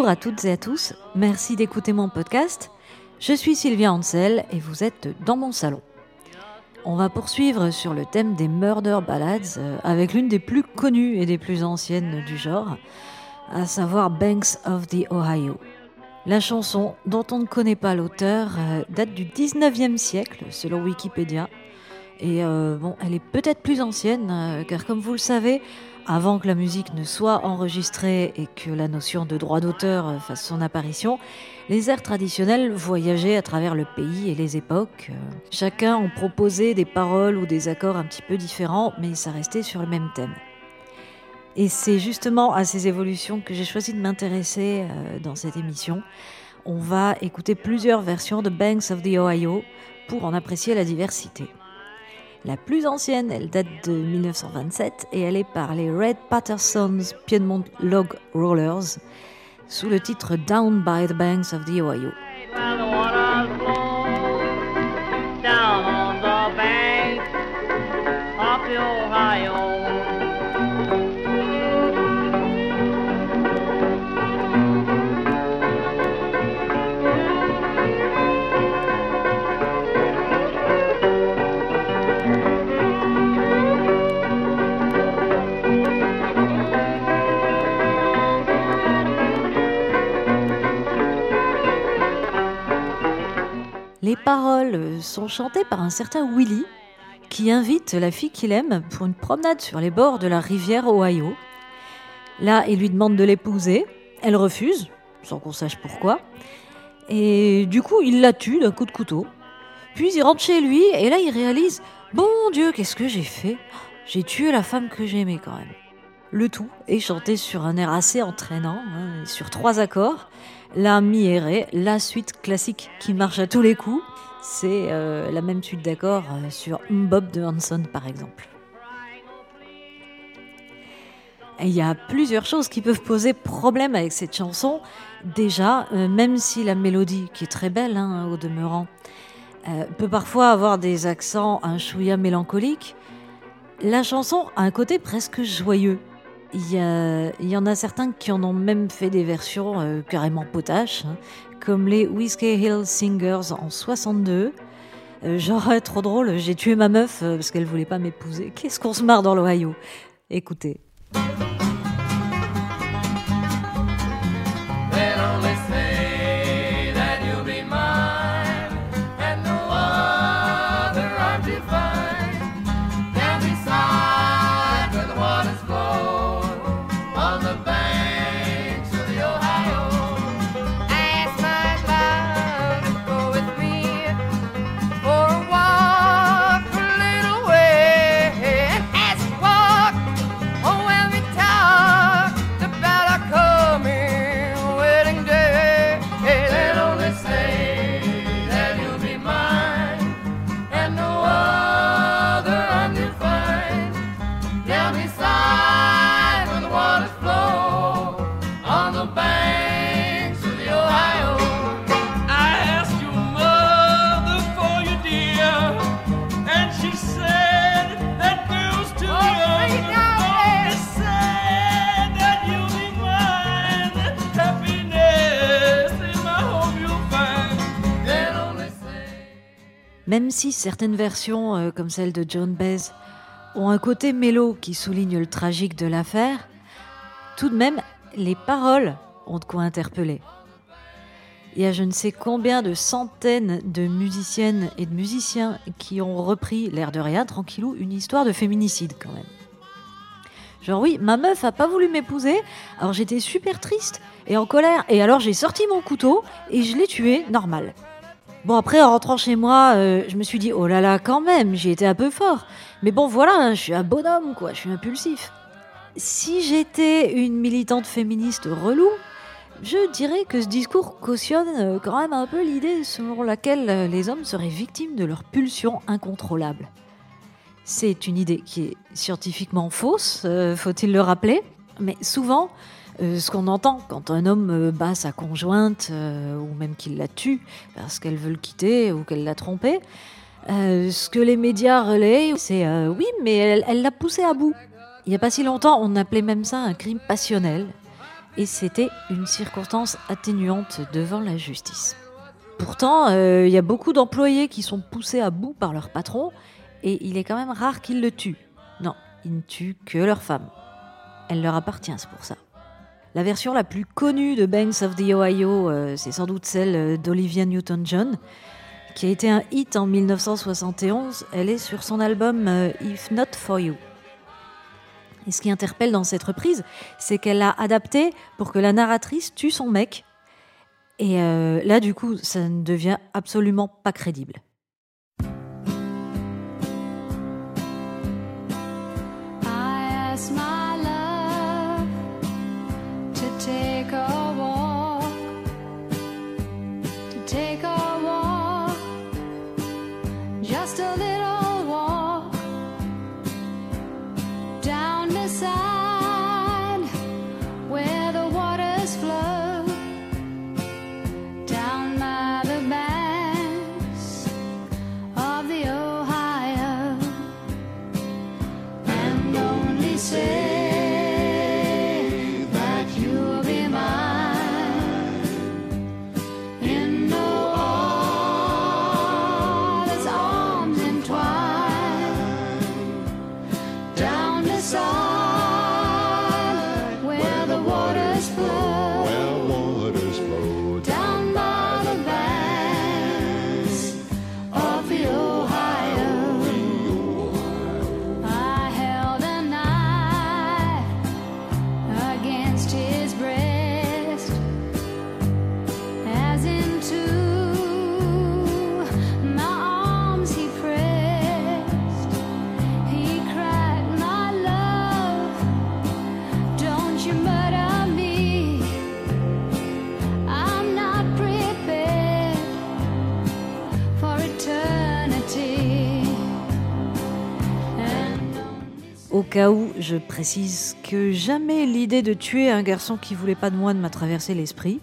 Bonjour à toutes et à tous, merci d'écouter mon podcast. Je suis Sylvia Ansel et vous êtes dans mon salon. On va poursuivre sur le thème des murder ballads euh, avec l'une des plus connues et des plus anciennes du genre, à savoir Banks of the Ohio. La chanson, dont on ne connaît pas l'auteur, euh, date du 19e siècle selon Wikipédia. Et euh, bon, elle est peut-être plus ancienne, car comme vous le savez, avant que la musique ne soit enregistrée et que la notion de droit d'auteur fasse son apparition, les airs traditionnels voyageaient à travers le pays et les époques. Chacun en proposait des paroles ou des accords un petit peu différents, mais ça restait sur le même thème. Et c'est justement à ces évolutions que j'ai choisi de m'intéresser euh, dans cette émission. On va écouter plusieurs versions de Banks of the Ohio pour en apprécier la diversité. La plus ancienne, elle date de 1927 et elle est par les Red Patterson's Piedmont Log Rollers sous le titre Down by the Banks of the Ohio. Les sont chantées par un certain Willy qui invite la fille qu'il aime pour une promenade sur les bords de la rivière Ohio. Là, il lui demande de l'épouser. Elle refuse, sans qu'on sache pourquoi. Et du coup, il la tue d'un coup de couteau. Puis il rentre chez lui et là, il réalise Bon Dieu, qu'est-ce que j'ai fait? J'ai tué la femme que j'aimais quand même. Le tout est chanté sur un air assez entraînant, hein, sur trois accords la mi la suite classique qui marche à tous les coups. C'est euh, la même suite d'accords euh, sur Bob de Hanson par exemple. il y a plusieurs choses qui peuvent poser problème avec cette chanson. Déjà, euh, même si la mélodie, qui est très belle hein, au demeurant, peut parfois avoir des accents un chouïa mélancoliques, la chanson a un côté presque joyeux. Il y, en a certains qui en ont même fait des versions euh, carrément potaches, hein, comme les Whiskey Hill Singers en 62. Euh, genre, trop drôle, j'ai tué ma meuf euh, parce qu'elle voulait pas m'épouser. Qu'est-ce qu'on se marre dans l'Ohio? Écoutez. Même si certaines versions, euh, comme celle de John Baez, ont un côté mélo qui souligne le tragique de l'affaire, tout de même, les paroles ont de quoi interpeller. Il y a je ne sais combien de centaines de musiciennes et de musiciens qui ont repris, l'air de rien, tranquillou, une histoire de féminicide quand même. Genre oui, ma meuf a pas voulu m'épouser, alors j'étais super triste et en colère, et alors j'ai sorti mon couteau et je l'ai tué, normal. Bon, après, en rentrant chez moi, euh, je me suis dit, oh là là, quand même, j'ai été un peu fort. Mais bon, voilà, hein, je suis un bonhomme, quoi, je suis impulsif. Si j'étais une militante féministe relou, je dirais que ce discours cautionne euh, quand même un peu l'idée selon laquelle euh, les hommes seraient victimes de leur pulsion incontrôlable. C'est une idée qui est scientifiquement fausse, faut-il le rappeler, mais souvent, ce qu'on entend quand un homme euh, bat sa conjointe euh, ou même qu'il la tue parce qu'elle veut le quitter ou qu'elle l'a trompé, ce que les médias relaient, c'est oui, mais elle l'a poussé à bout. Il n'y a pas si longtemps, on appelait même ça un crime passionnel. et c'était une circonstance atténuante devant la justice. Pourtant, euh, il y a beaucoup d'employés qui sont poussés à bout par leur patron, et il est quand même rare qu'ils le tuent. Non, ils ne tuent que leur femme. Elle leur appartient, c'est pour ça. La version la plus connue de Banks of the Ohio, euh, c'est sans doute celle euh, d'Olivia Newton-John, qui a été un hit en 1971. Elle est sur son album euh, If Not For You. Et ce qui interpelle dans cette reprise, c'est qu'elle l'a adapté pour que la narratrice tue son mec. Et là, du coup, ça ne devient absolument pas crédible. Cas où, je précise que jamais l'idée de tuer un garçon qui voulait pas de moi ne m'a traversé l'esprit.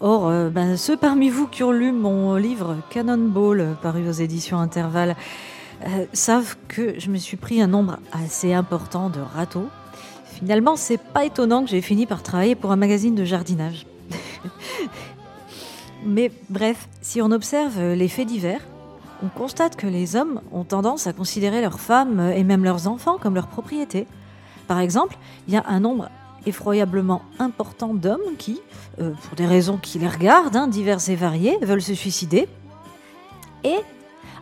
Or, euh, ben, ceux parmi vous qui ont lu mon livre Cannonball, paru aux éditions Intervalle, euh, savent que je me suis pris un nombre assez important de râteaux. Finalement, c'est pas étonnant que j'ai fini par travailler pour un magazine de jardinage. Mais bref, si on observe les faits divers, on constate que les hommes ont tendance à considérer leurs femmes et même leurs enfants comme leur propriété. Par exemple, il y a un nombre effroyablement important d'hommes qui, euh, pour des raisons qui les regardent, hein, diverses et variées, veulent se suicider. Et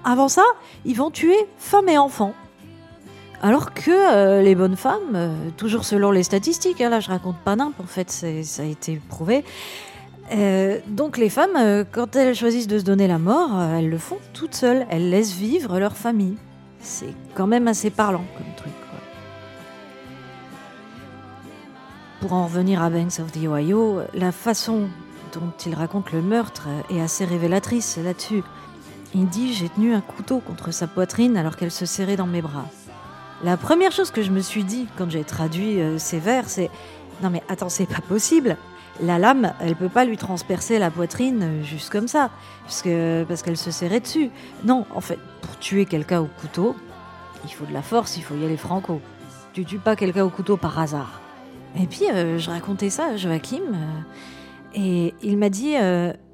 avant ça, ils vont tuer femmes et enfants. Alors que euh, les bonnes femmes, euh, toujours selon les statistiques, hein, là je raconte pas n'importe, en fait ça a été prouvé, euh, donc les femmes, euh, quand elles choisissent de se donner la mort, euh, elles le font toutes seules. Elles laissent vivre leur famille. C'est quand même assez parlant comme truc. Pour en revenir à Banks of the Ohio, la façon dont il raconte le meurtre est assez révélatrice là-dessus. Il dit J'ai tenu un couteau contre sa poitrine alors qu'elle se serrait dans mes bras. La première chose que je me suis dit quand j'ai traduit ces vers, c'est Non mais attends, c'est pas possible la lame, elle peut pas lui transpercer la poitrine euh, juste comme ça, parce qu'elle se serrait dessus. Non, en fait, pour tuer quelqu'un au couteau, il faut de la force, il faut y aller franco. Tu tues pas quelqu'un au couteau par hasard. Et puis, euh, je racontais ça à Joachim, euh, et il m'a dit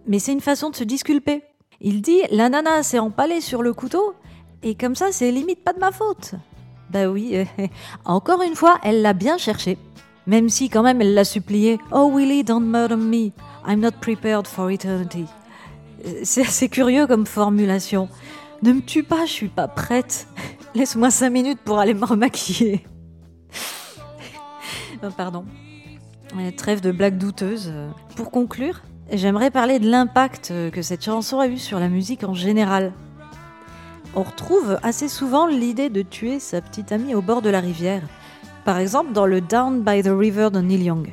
Mais c'est une façon de se disculper. Il dit La nana s'est empalée sur le couteau, et comme ça, c'est limite pas de ma faute. Bah oui, encore une fois, elle l'a bien cherché. Même si quand même elle l'a supplié Oh Willie, don't murder me. I'm not prepared for eternity. C'est assez curieux comme formulation. Ne me tue pas, je suis pas prête. Laisse-moi cinq minutes pour aller me remaquiller. oh, pardon. Trêve de blagues douteuses. Pour conclure, j'aimerais parler de l'impact que cette chanson a eu sur la musique en général. On retrouve assez souvent l'idée de tuer sa petite amie au bord de la rivière. Par exemple, dans le Down by the River de Neil Young.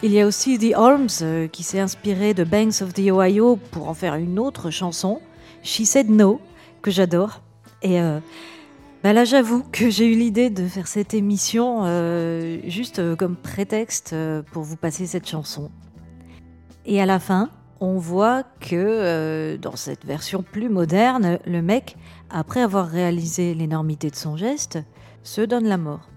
Il y a aussi The Arms euh, qui s'est inspiré de Banks of the Ohio pour en faire une autre chanson She Said No, que j'adore. Et euh, bah là, j'avoue que j'ai eu l'idée de faire cette émission euh, juste comme prétexte pour vous passer cette chanson. Et à la fin, on voit que dans cette version plus moderne, le mec, après avoir réalisé l'énormité de son geste, se donne la mort.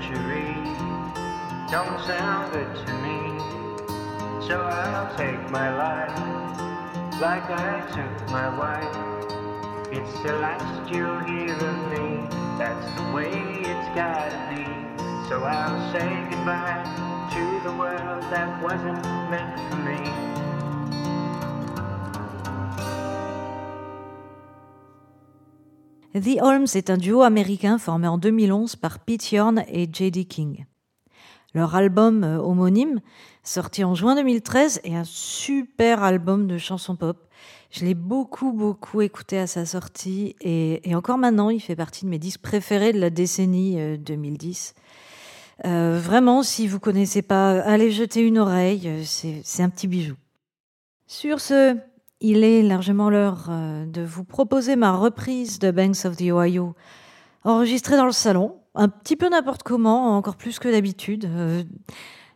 century don't sound good to me. So I'll take my life like I took my wife. It's the last you'll hear of me. That's the way it's gotta be. So I'll say goodbye to the world that wasn't meant for me. Holmes est un duo américain formé en 2011 par Pete Yorn et J.D. King. Leur album euh, homonyme, sorti en juin 2013, est un super album de chansons pop. Je l'ai beaucoup, beaucoup écouté à sa sortie et, encore maintenant, il fait partie de mes disques préférés de la décennie 2010. Euh, euh, vraiment, si vous connaissez pas, allez jeter une oreille, c'est un petit bijou. Sur ce, il est largement l'heure euh, de vous proposer ma reprise de Banks of the Ohio, enregistrée dans le salon, un petit peu n'importe comment, encore plus que d'habitude. Euh,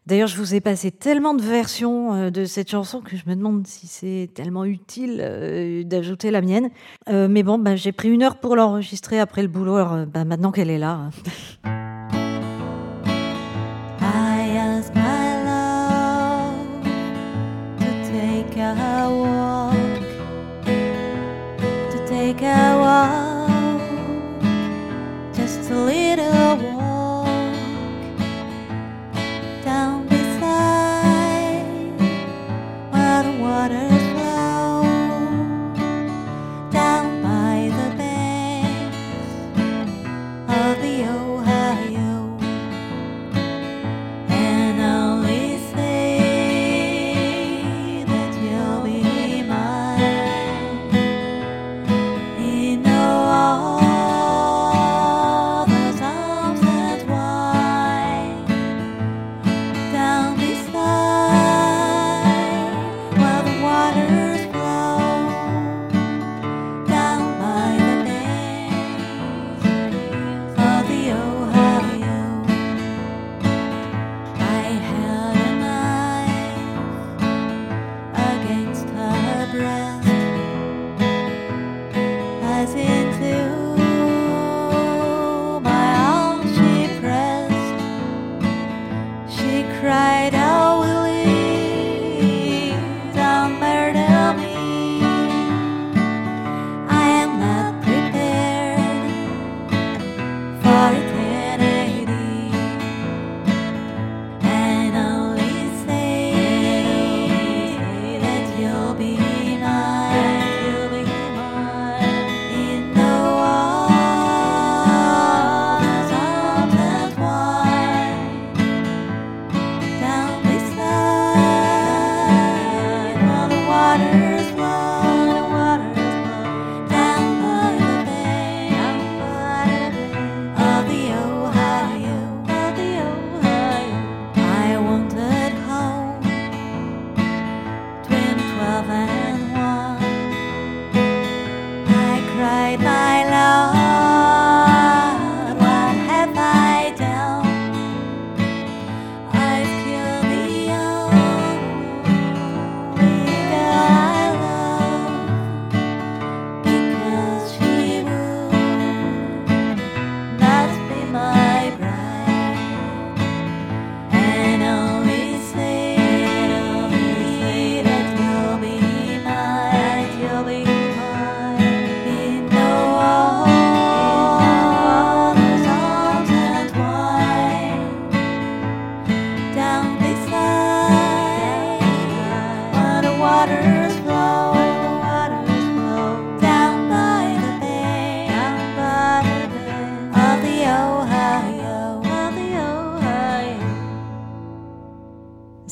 d'ailleurs, je vous ai passé tellement de versions euh, de cette chanson que je me demande si c'est tellement utile d'ajouter la mienne. mais bon, bah, j'ai pris une heure pour l'enregistrer après le boulot, alors bah, maintenant qu'elle est là. butterfly.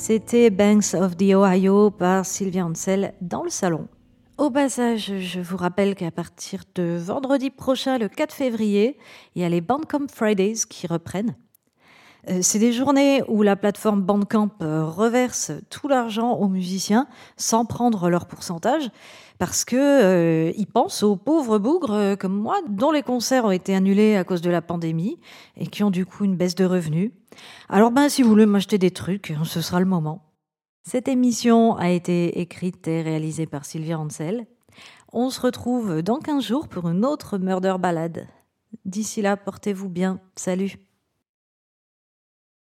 C'était Banks of the Ohio par Sylvia Ansel dans le salon. Au passage, je vous rappelle qu'à partir de vendredi prochain, le 4 février, il y a les Bandcamp Fridays qui reprennent. Euh, c'est des journées où la plateforme Bandcamp euh, reverse tout l'argent aux musiciens sans prendre leur pourcentage parce que euh, ils pensent aux pauvres bougres comme moi dont les concerts ont été annulés à cause de la pandémie et qui ont du coup une baisse de revenus. Alors ben si vous voulez m'acheter des trucs, ce sera le moment. Cette émission a été écrite et réalisée par Sylvia Ansel. On se retrouve dans 15 jours pour une autre Murder Ballade. D'ici là, portez-vous bien. Salut